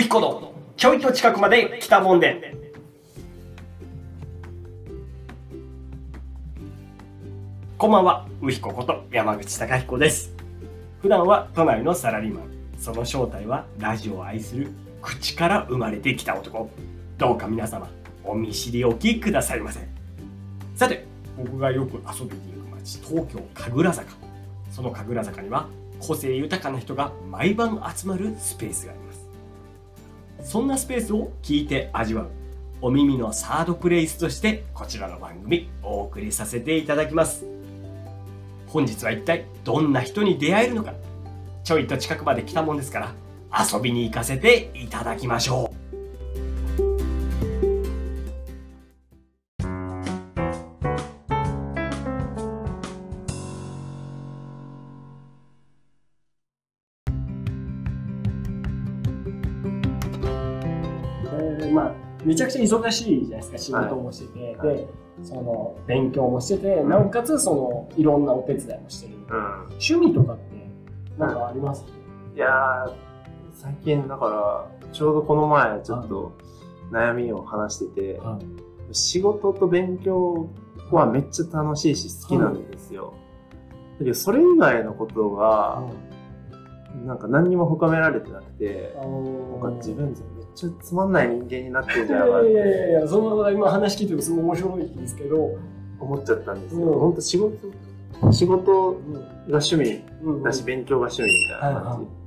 ウヒコのちょいと近くまで来たもんで。こんばんは、ウヒコこと山口隆彦です。普段は都内のサラリーマン。その正体はラジオを愛する口から生まれてきた男。どうか皆様、お見知りおきくださいませ。さて、僕がよく遊びに行く街、東京神楽坂。その神楽坂には個性豊かな人が毎晩集まるスペースがあります。そんなスペースを聞いて味わう。お耳のサードプレイスとしてこちらの番組お送りさせていただきます。本日は一体どんな人に出会えるのか。ちょいと近くまで来たもんですから遊びに行かせていただきましょう。まあ、めちゃくちゃ忙しいじゃないですか、仕事もしてて、はい。で、その、勉強もしてて、なおかつ、その、いろんなお手伝いもしてる。うん。趣味とかって、なんかあります？いやー、最近だから、ちょうどこの前ちょっと悩みを話してて、仕事と勉強はめっちゃ楽しいし好きなんですよ。だけどそれ以外のことが、なんか何にも深められてなくて、んか自分めっちゃつまんない人間になってんいじゃないかっやいやいやいてや、そんなこと今話聞いてもすごい面白いんですけど、思っちゃったんですよ。うん本当仕事、仕事うんが趣味うんだし、勉強が趣味みたいな感じ。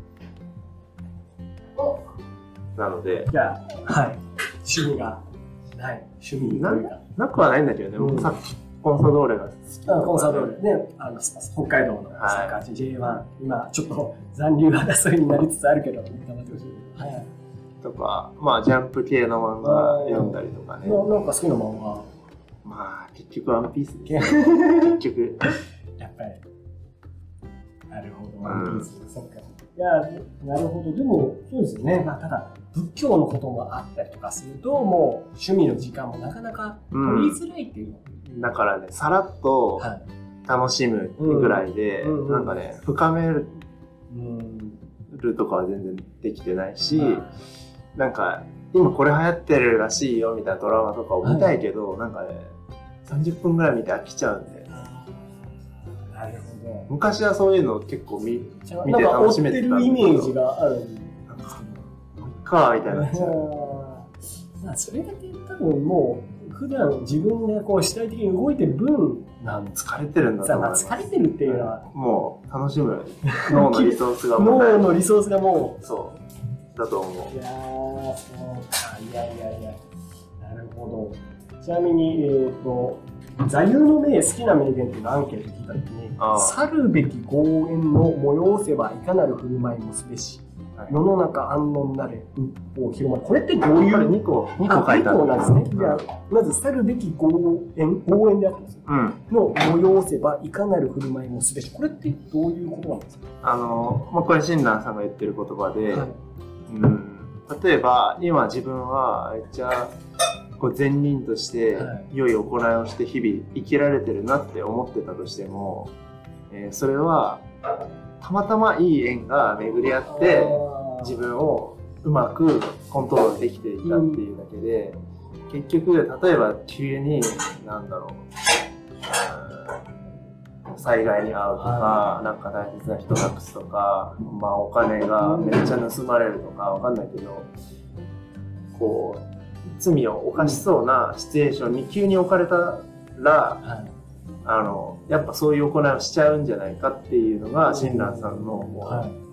なので、じゃあ、はい。趣味がない。趣味というか。なくはないんだけどね、うん僕さっきコンサドーレが好きあコンサドーレね、あの北海道のサッカー J1、今ちょっと残留争いになりつつあるけど、頑張ってほしい。はい。とか、まあジャンプ系の漫画読んだりとかね。ななんか好きな漫画、まあ結局ワンピースけです。結局。やっぱり。なるほど、んワンピース、そっか。いや、なるほど。でも、そうですよね。まあ、ただ、仏教のこともあったりとかすると、もう趣味の時間もなかなか取りづらいっていうの。だからね、さらっとはい。楽しむぐらいで、うんうんなんかね、深めるうん。とかは全然できてないし、はいなんか、今これ流行ってるらしいよみたいなドラマとかを見たいけど、なんかね、30分ぐらい見て飽きちゃうんで、なるほど。昔はそういうの結構見、見て楽してめてるたんだけどイメージがあるんですかみたいになっけちゃう。ど。まあ、それだけ多分もう、普段自分がこう主体的に動いてる分なん疲れてるんだと思い。疲れてるっていうのは、もう楽しむ脳のリソースが脳のリソースがもそうだと思う、いやー、そうか、いやいやいや、なるほど。ちなみに、えっ、と、座右の銘、好きな名言っていうのをアンケートで聞いたときに、去るべき豪縁の催せばいかなる振る舞いもすべし、はい世の中安穏なれ、一方広まる。これってどうう。いうこれ2個、2個書いたあ二個なんですね。うんじゃあ、まず、去るべき豪縁、豪縁であってますうん。の催せばいかなる振る舞いもすべし。これってどういうことなんですか、あの、まあ、これ、親鸞さんが言ってる言葉で、はいうん、例えば、今自分はめっちゃ、こう善人としてはい。良い行いをして日々生きられてるなって思ってたとしても、えーそれはたまたまいい縁が巡り合って自分をうまくコントロールできていたっていうだけで、結局例えば急になんだろううん災害に遭うとか、はなんか大切な人なくすとか、まあ、お金がめっちゃ盗まれるとかわかんないけどこう罪を犯しそうなシチュエーションに急に置かれたらはい。あのやっぱそういう行いをしちゃうんじゃないかっていうのが親鸞さんのもうはい、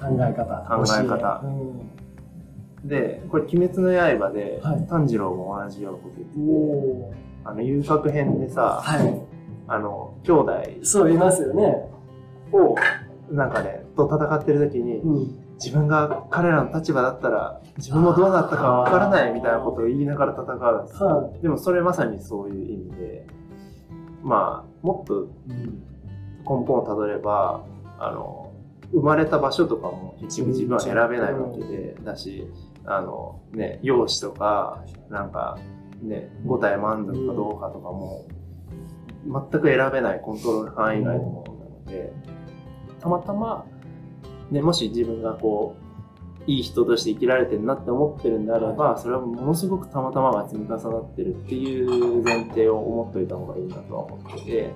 考え方。考え方。教うん。で、これ、鬼滅の刃で、はい。炭治郎も同じようなこと言ってあの、遊郭編でさ、はい。あの、兄弟そう言いますよね。を、なんかね、と戦ってる時に、うん。自分が彼らの立場だったら、自分もどうなったかわからないみたいなことを言いながら戦うんですよ。はでもそれまさにそういう意味で、まあ、もっと。根本をたどれば、あの、生まれた場所とかも結局自分は選べないわけで、だし、あの、ね、容姿とか、なんか、ね、五体満足かどうかとかも、全く選べないコントロール範囲外のものなので、たまたま、ね、もし自分がこう、いい人として生きられてるなって思ってるんであれば、それはものすごくたまたまが積み重なってるっていう前提を思っといた方がいいなとは思ってて、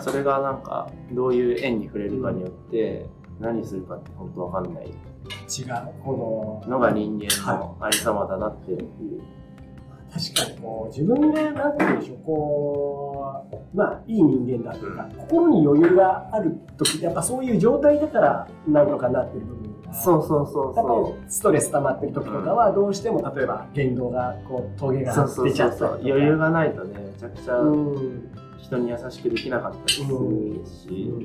それがなんか、どういう縁に触れるかによって、何するかって本当わかんない違う。こののが人間のありさまだなっていう。確かにこう自分がなんて言うんでしょうこうまあいい人間だというか、心に余裕がある時ってやっぱそういう状態だからなんとかなってる部分がそうそうそうそぱりストレス溜まってる時とかはどうしても例えば言動がこうトゲう。が出ちゃ。ったり余裕がないとね、めちゃくちゃうん人に優しくできなかったりするし、そう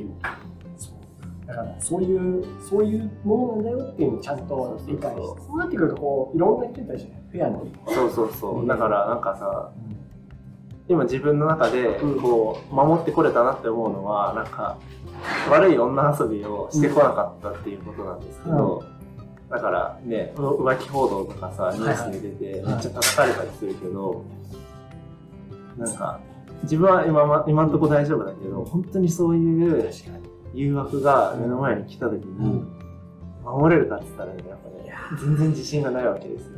だからそういうそういうものなんだよっていうのをちゃんと理解してそうなってくるとこういろんな人に対してフェアに、そうそうそう。だからなんかさ、今自分の中でうん。こう守ってこれたなって思うのはなんか悪い女遊びをしてこなかったっていうことなんですけど、だからね浮気報道とかさニュースに出てはい。めっちゃ叩かれたりするけど、なんか自分は今ま今んとこ大丈夫だけど本当にそういう確かに誘惑が目の前に来た時に守れるかって言ったらねやっぱね全然自信がないわけですよ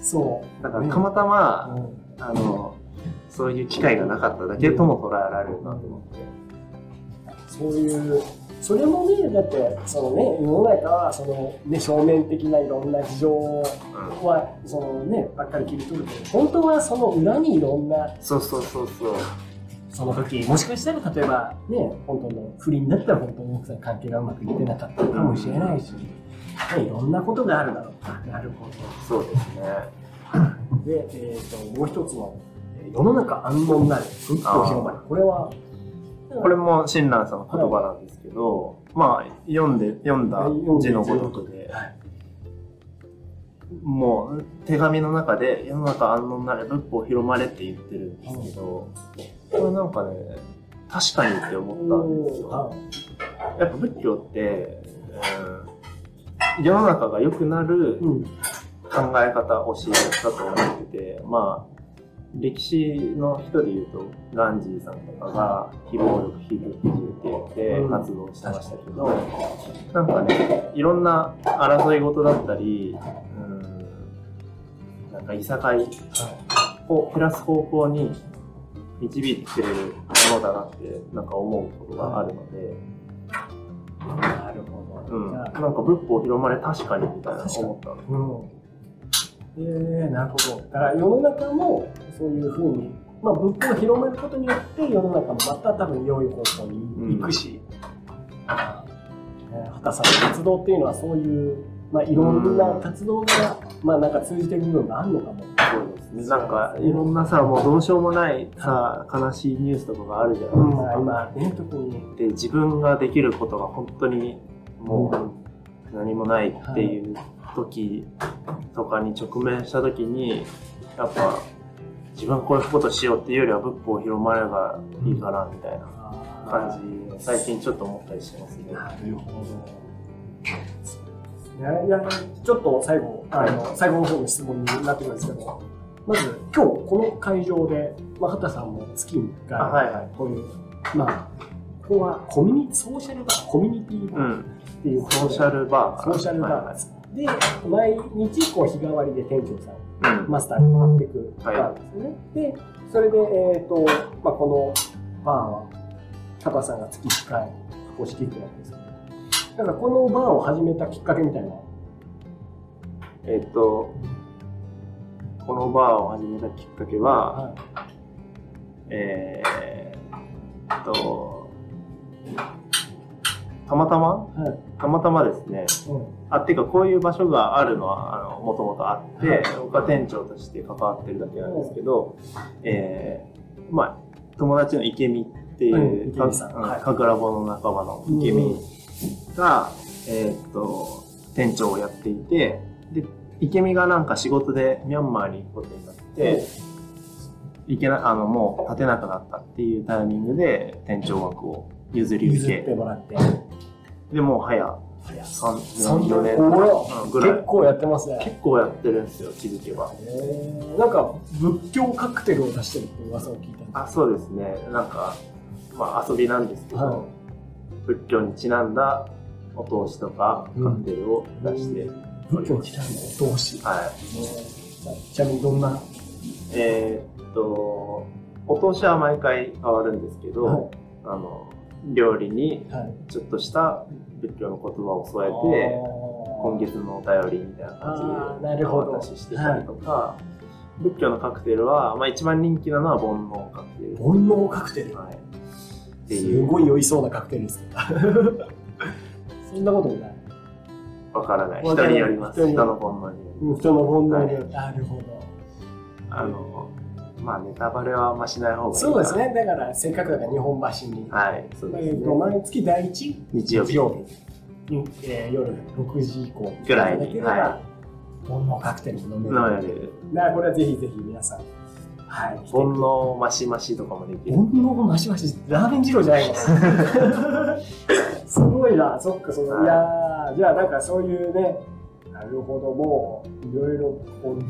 そだからたまたう、ま、うん。あの、そういう機会がなかっただけとも捉えられるなと思って。そういう、それもね、だって、そのね、世の中は、そのね、表面的ないろんな事情は、そのね、ばっかり切り取るけど、本当はその裏にいろんな、そうそうそうそう。その時、もしかしたら例えばね、本当の不倫だったら本当に奥さん関係がうまくいってなかったかもしれないし、ねいろんなことがあるだろうか。なるほそうですね。ど。で、えっ、と、もう一つの、えー世の中安穏なる、仏法広まり。これは、これも親鸞さんの言葉なんですけど、まあ、読んで、読んだ字のごとくで、はいもう手紙の中で世の中安穏なれ仏法広まれって言ってるんですけど、これなんかね、確かにって思ったんですよ。はやっぱ仏教って、うん、世の中が良くなるうん。考え方、教えだと思ってて、まあ、歴史の人で言うと、ガンジーさんとかが非暴力、非武器って言ってうん活動してましたけど、なんかね、いろんな争い事だったり、うん、なんかいさかいを減らす方向に導いてくれるものだなって、なんか思うことがあるので、なるほど。うん、なんか仏法広まれ確かにみたいな思ったの。うん。えー、なるほど。だから世の中もそういうふうに、まあ、仏法を広めることによって世の中もまた多分良い方向に行くし、まあえー畑さんの活動っていうのはそういう、まあ、いろんな活動が、まあ、なんか通じてる部分があるのかも。そうですね。なんか、いろんなさ、もうどうしようもないさ、悲しいニュースとかがあるじゃうん、ないですか。まあ、今ね、特に。で、自分ができることが本当にもう何もないっていう時とかに直面した時に、やっぱ自分はこういうことしようっていうよりは仏法広まればいいかなみたいな感じ、最近ちょっと思ったりしてますね。なるほど。いやちょっと最後、あの最後の方の質問になってくるんですけど、まず今日この会場で、まあ、畑さんも月に1回、あはいはいこういう、まあ、ここはコミュニソーシャルバー、コミュニティバーうん。っていうことで、ソーシャルバー。ソーシャルバーはいです。で、毎日こう日替わりで店長さん、はいうんマスターに回っていくバーですよね。で、それで、えっ、と、まあ、このバーは、タカさんが月1回公式ってわけですけど、なんかこのバーを始めたきっかけみたいな。えっと、このバーを始めたきっかけは、はえーっと、たまたま？い。はい。たまたまですね、うん。あ、っていうかこういう場所があるのは、あの、もともとあって、はい僕は店長として関わってるだけなんですけど、えー、まあ、友達の池見っていう、うんはいかぐらぼの仲間の池見が、えーっと、店長をやっていて、で、池見がなんか仕事でミャンマーに行くことになって、行けな、あの、もう立てなくなったっていうタイミングで店長枠を譲り譲受け、ってもらって。で、もう早早3、三4年ぐらい結。構やってますね。結構やってるんですよ、気づけば。なんか仏教カクテルを出してるって噂を聞いたあ、そうですね。なんか、まあ遊びなんですけど、は仏教にちなんだお通しとかカクテルを出して、仏教にちなんだお通し。はい。ちなみにどんな？えーっと、お通しは毎回変わるんですけど、はいあの、料理にはい。ちょっとした仏教の言葉を添えて、今月のお便りみたいな感じでお渡ししてたりとか、仏教のカクテルは、まあ、一番人気なのは煩悩カクテル。煩悩カクテル。はい。ってすいう、ごい酔いそうなカクテルです。そんなこともない。わからない。人によります。人の煩悩によります。人の煩悩による。なるほど。あの、まあ、ネタバレはあんましない方がいいそうです。ね。だから、せっかくだから日本橋に。はい、そうですね。毎月第一？日曜日日に、えー夜6時以降ぐらいには煩悩カクテルも飲める。飲める。だからこれはぜひぜひ皆さん、はい。煩悩マシマシとかもできる。煩悩マシマシ、ラーメン二郎じゃないの？すごいな、そっか、その、はいいやーじゃあなんかそういうね、なるほど、もう、いろいろ、こう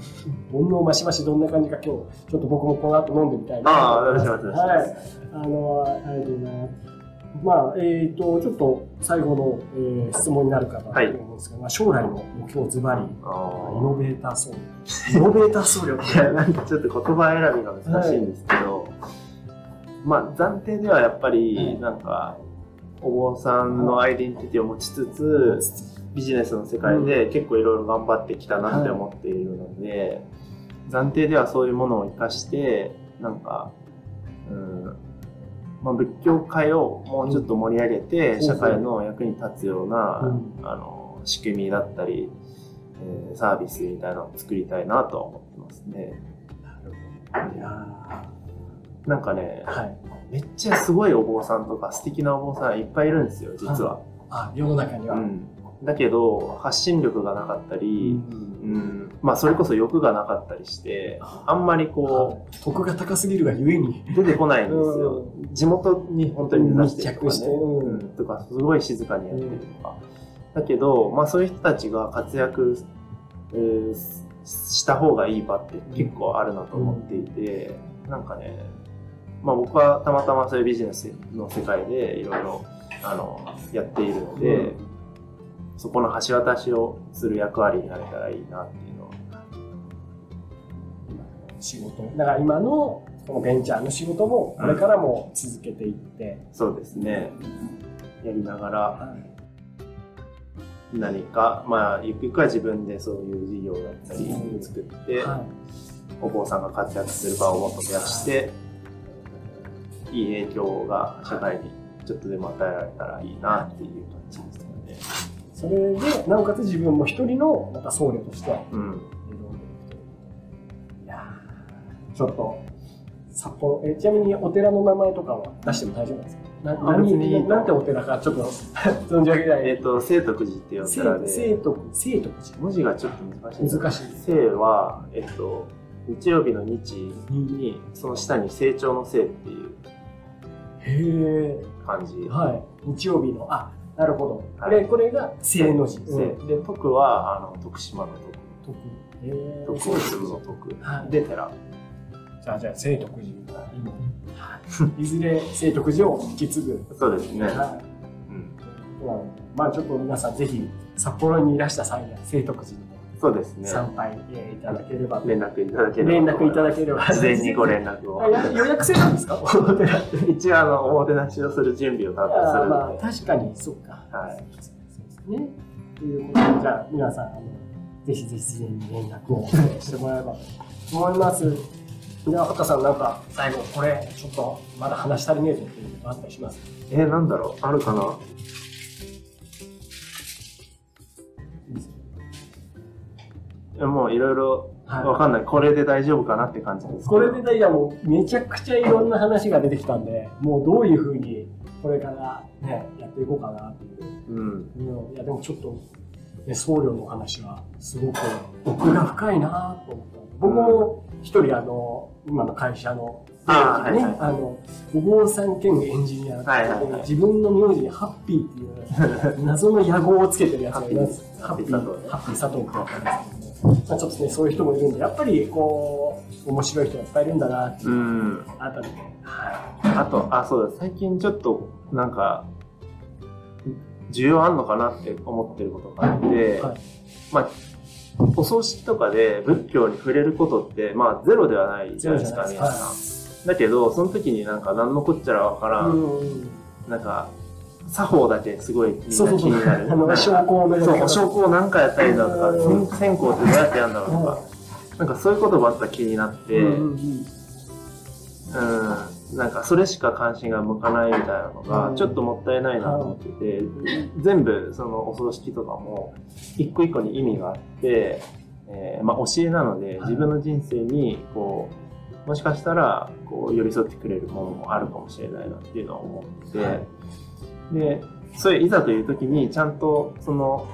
煩悩マシマシどんな感じか今日、ちょっと僕もこの後飲んでみたいな。ああ、よろしくお願いします。はい。あの、ありがとうございます。まあ、えっ、と、ちょっと最後の、えー質問になるかなと思うんですけど、まあ、将来の目標ズバリ、イあノベーター僧侶。イノベーター僧侶ーいや、なんかちょっと言葉選びが難しいんですけど、まあ、暫定ではやっぱり、なんか、お坊さんのアイデンティティを持ちつつ、ビジネスの世界で結構いろいろ頑張ってきたなって思っているので、暫定ではそういうものを生かして、なんか、うん、まあ、仏教界をもうちょっと盛り上げて、うん社会の役に立つような、うんあの、仕組みだったり、えーサービスみたいなのを作りたいなとは思ってますね。いやなんかねー、はい。めっちゃすごいお坊さんとか素敵なお坊さんいっぱいいるんですよ、実は。あ、世の中には。うん。だけど、発信力がなかったうり、ん。うん、まあそれこそ欲がなかったりして、あんまりこ得が高すぎるがゆえに。う、出てこないんですよ。地元に本当に目指してるとかね、うん。うん、とか、すごい静かにやってるとか。だけど、まあそういう人たちが活躍、えーした方がいい場って結構あるなと思っていて、なんかね、まあ僕はたまたまそういうビジネスの世界でいろいろ、あの、やっているので、そこの橋渡しをする役割になれたらいいなっていうのは仕事。だから今の、このベンチャーの仕事も、これからも続けていって。そうですね。やりながらはい何か、まあ、ゆくゆくは自分でそういう事業だったり作って、はお坊さんが活躍する場をもっと増やして、いい影響が社会にちょっとでも与えられたらいいなっていう感じ。それで、なおかつ自分も一人の、また僧侶として、うん。いやーちょっと、札幌、え、ちなみにお寺の名前とかは出しても大丈夫ですか？なあ別になんてお寺かちょっと 存じ上げない。えっ、と、聖徳寺っていうお聖寺で、聖徳、聖徳寺。文字がちょっと難しい。難しい。聖は、えっ、と、日曜日の日に、その下に成長の聖っていうへ漢字。え。はい。日曜日の、あ、なるほど。はいで、これが聖の字。聖で、徳は、あの、徳島の徳。徳、徳を積むの徳。はいで、寺。じゃあ、じゃあ、聖徳寺。いずれ聖徳寺を引き継ぐ。そうですね。はうん。い。まあまあ、ちょっと皆さんぜひ、札幌にいらした際には聖徳寺にそうですね。参拝えーいただければと。連絡いただければ。連絡いただければ。事前にご連絡を予約制なんですか？お寺って。一応、あの、おもてなしをする準備を多分するまあ。確かに、そっか。はい。そうですね。ということで、じゃあ、皆さん、あの、ぜひぜひ事前に連絡をしてもらえばと思います。じゃあ、畑さん、なんか、最後、これ、ちょっと、まだ話し足りねえぞっていうのがあったりしますえー、なんだろうあるかな？もういろいろはいわかんない。これで大丈夫かなって感じです。これで、いや、もう、めちゃくちゃいろんな話が出てきたんで、もう、どういうふうに、これから、ね、やっていこうかなっていう。うん。うんいや、でもちょっと、ね、僧侶の話は、すごく奥が深いなと思った。僕も一人、あの、今の会社の、ね、はいはいあの、お坊さん兼エンジニア、はいはいはい自分の名字にハッピーっていう 謎の野号をつけてるやつがいます。ハッピーハッピー、ハッピー佐藤まあ、ちょっとね、そういう人もいるんで、やっぱり、こう、面白い人がいっぱいいるんだなっていうう、ん。あたりで、はい。あと、あ、そうだ、最近ちょっと、なんか、需要あんのかなって思ってることがあって、はい。まあ、お葬式とかで仏教に触れることって、まあ、ゼロではないじゃないですか、皆さん。だけど、その時になんか何のこっちゃらわからん、うん。なんか、作法だけすごいみんな気になる。あの証拠を目指そう、証拠を何回やったらいいんだとか、うん。線香ってどうやってやるんだろうとか、なんかそういうことばっか気になって、うんなんかそれしか関心が向かないみたいなのうん。がちょっともったいないなと思ってて、全部そのお葬式とかも一個一個に意味があって、えーまあ、教えなのではい。自分の人生にこうもしかしたらこう寄り添ってくれるものもあるかもしれないなっていうのは思ってて、はいでそれいざという時にちゃんとその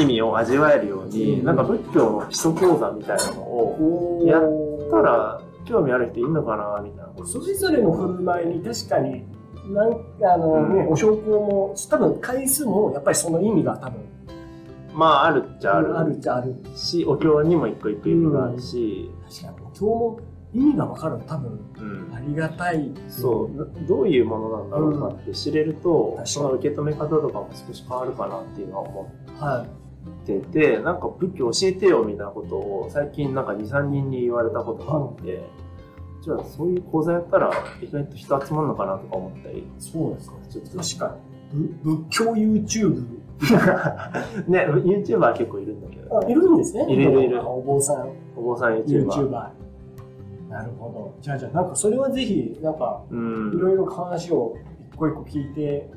意味を味わえるように、うん。なんか仏教の基礎講座みたいなのをやったら興味ある人いるのかなみたいなそれぞれの振る舞いに確かになんあの、ねうん。お焼香も多分回数もやっぱりその意味が多分。まああるっちゃある。あるっちゃある。しお経にも一個一個意味があるし、確かに今日も意味が分かると多分うん。ありがたい。そう。などういうものなんだろうとかって知れると、うんその受け止め方とかも少し変わるかなっていうのは思はっててなんか仏教教えてよみたいなことを最近なんか23人に言われたことがあって、じゃあそういう講座やったら意外と人集まるのかなとか思ったり。いそうですか。ちょっと。確かにぶ仏教 YouTube ね YouTuber 結構いるんだけど、あいるんですね。いるいるいる。あお坊さん。お坊さん YouTuber YouTuber なるほど。じゃあじゃあなんかそれはぜひなんかうん。いろいろ話を一個一個聞いて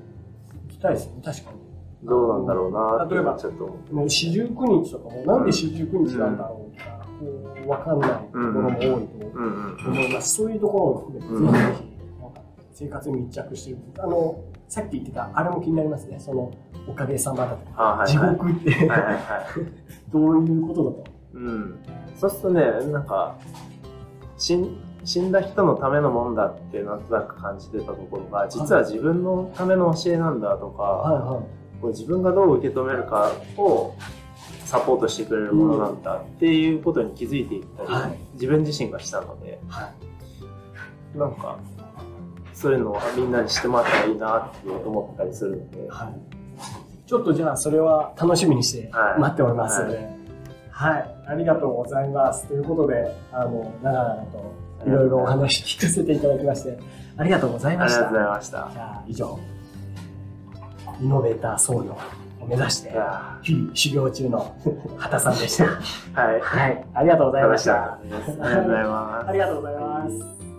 いきたいですね。確かに。どうなんだろうな例えばちょっと四十九日とかもなんで四十九日なんだろうとか、こう分かんないところも多いと思います、そういうところも含めて、ぜひぜひ生活に密着してるあのさっき言ってたあれも気になりますねそのおかげさまだとか、地はい獄って、どういうことだとうん、そうするとねなん。か死んだ人のためのもんだってなんとなく感じてたところが実は自分のための教えなんだとか、はいはい。これ自分がどう受け止めるかをサポートしてくれるものなんだっていうことに気づいていったり、はい。自分自身がしたのではい。なんかそういうのをみんなにしてもらったらいいなって思ったりするので、はい。ちょっとじゃあそれは楽しみにしてはい。待っております。ので、はい、ありがとうございます。ということで、あの、長々といろいろお話聞かせていただきまして、ありがとうございました。ありがとうございました。じゃあ、以上、イノベーター僧侶を目指して日々修行中の畑さんでした。ー はい。はい、ありがとうございました。ありがとうございます。ありがとうございます。